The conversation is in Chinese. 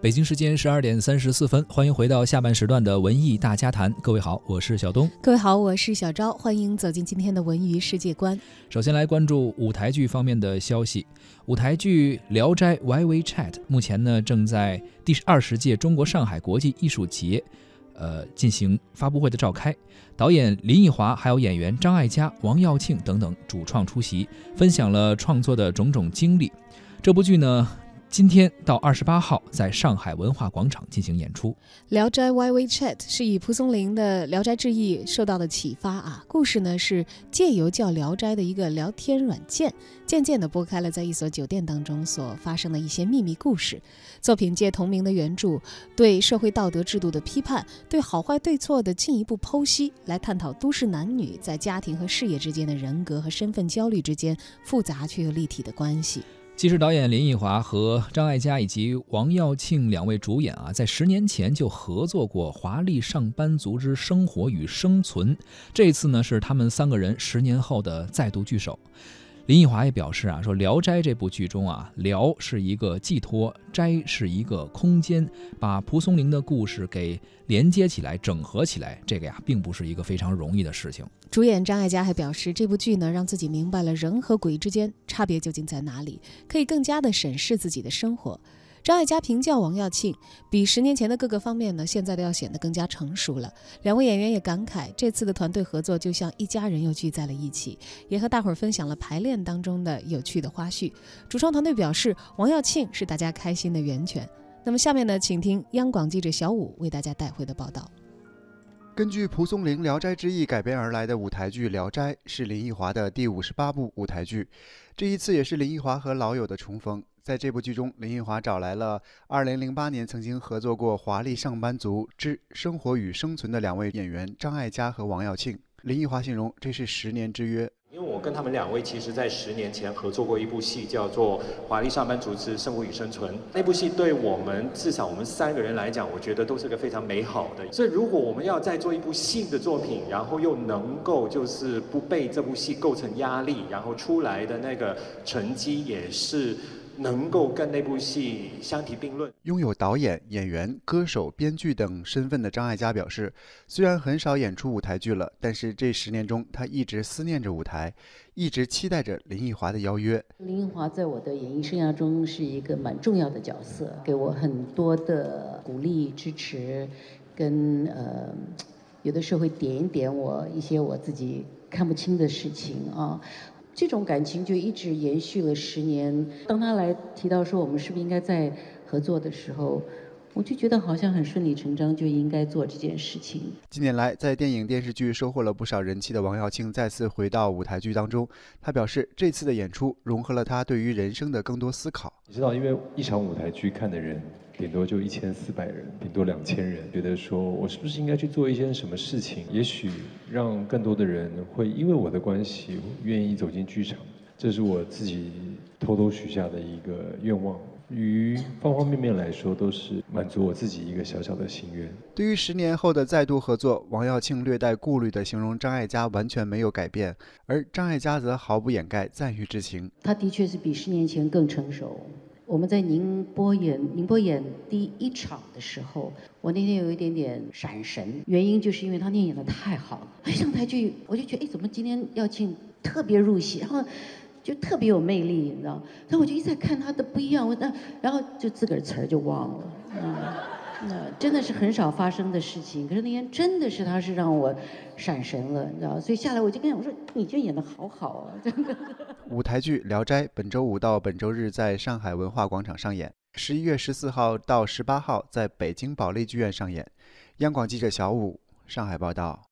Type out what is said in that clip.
北京时间十二点三十四分，欢迎回到下半时段的文艺大家谈。各位好，我是小东。各位好，我是小昭。欢迎走进今天的文娱世界观。首先来关注舞台剧方面的消息。舞台剧《聊斋 YY Chat》目前呢正在第二十届中国上海国际艺术节，呃进行发布会的召开。导演林奕华还有演员张艾嘉、王耀庆等等主创出席，分享了创作的种种经历。这部剧呢。今天到二十八号，在上海文化广场进行演出。《聊斋 YY Chat》是以蒲松龄的《聊斋志异》受到的启发啊。故事呢是借由叫《聊斋》的一个聊天软件，渐渐地拨开了在一所酒店当中所发生的一些秘密故事。作品借同名的原著，对社会道德制度的批判，对好坏对错的进一步剖析，来探讨都市男女在家庭和事业之间的人格和身份焦虑之间复杂却又立体的关系。其实，导演林奕华和张艾嘉以及王耀庆两位主演啊，在十年前就合作过《华丽上班族之生活与生存》，这次呢是他们三个人十年后的再度聚首。林奕华也表示啊，说《聊斋》这部剧中啊，聊是一个寄托，斋是一个空间，把蒲松龄的故事给连接起来、整合起来，这个呀，并不是一个非常容易的事情。主演张艾嘉还表示，这部剧呢，让自己明白了人和鬼之间差别究竟在哪里，可以更加的审视自己的生活。张艾嘉评价王耀庆，比十年前的各个方面呢，现在都要显得更加成熟了。两位演员也感慨，这次的团队合作就像一家人又聚在了一起，也和大伙儿分享了排练当中的有趣的花絮。主创团队表示，王耀庆是大家开心的源泉。那么下面呢，请听央广记者小武为大家带回的报道。根据蒲松龄《聊斋志异》改编而来的舞台剧《聊斋》，是林奕华的第五十八部舞台剧，这一次也是林奕华和老友的重逢。在这部剧中，林奕华找来了2008年曾经合作过《华丽上班族之生活与生存》的两位演员张艾嘉和王耀庆。林奕华形容这是十年之约。因为我跟他们两位其实，在十年前合作过一部戏，叫做《华丽上班族之生活与生存》。那部戏对我们至少我们三个人来讲，我觉得都是个非常美好的。所以，如果我们要再做一部新的作品，然后又能够就是不被这部戏构成压力，然后出来的那个成绩也是。能够跟那部戏相提并论。拥有导演、演员、歌手、编剧等身份的张艾嘉表示，虽然很少演出舞台剧了，但是这十年中，他一直思念着舞台，一直期待着林奕华的邀约。林奕华在我的演艺生涯中是一个蛮重要的角色，给我很多的鼓励、支持，跟呃，有的时候会点一点我一些我自己看不清的事情啊。这种感情就一直延续了十年。当他来提到说我们是不是应该再合作的时候，我就觉得好像很顺理成章就应该做这件事情。近年来，在电影电视剧收获了不少人气的王耀庆再次回到舞台剧当中，他表示这次的演出融合了他对于人生的更多思考。你知道，因为一场舞台剧看的人。顶多就一千四百人，顶多两千人，觉得说我是不是应该去做一些什么事情？也许让更多的人会因为我的关系愿意走进剧场，这是我自己偷偷许下的一个愿望。于方方面面来说，都是满足我自己一个小小的心愿。对于十年后的再度合作，王耀庆略带顾虑地形容张艾嘉完全没有改变，而张艾嘉则毫不掩盖赞誉之情。他的确是比十年前更成熟。我们在宁波演宁波演第一场的时候，我那天有一点点闪神，原因就是因为他那演的太好了。一 上台剧，我就觉得，哎，怎么今天耀庆特别入戏，然后就特别有魅力，你知道？但我就一再看他的不一样，我那然后就自个儿词儿就忘了。嗯 那真的是很少发生的事情，可是那天真的是他是让我闪神了，你知道？所以下来我就跟他我说：“你这演的好好啊！”真的。舞台剧《聊斋》本周五到本周日在上海文化广场上演，十一月十四号到十八号在北京保利剧院上演。央广记者小武上海报道。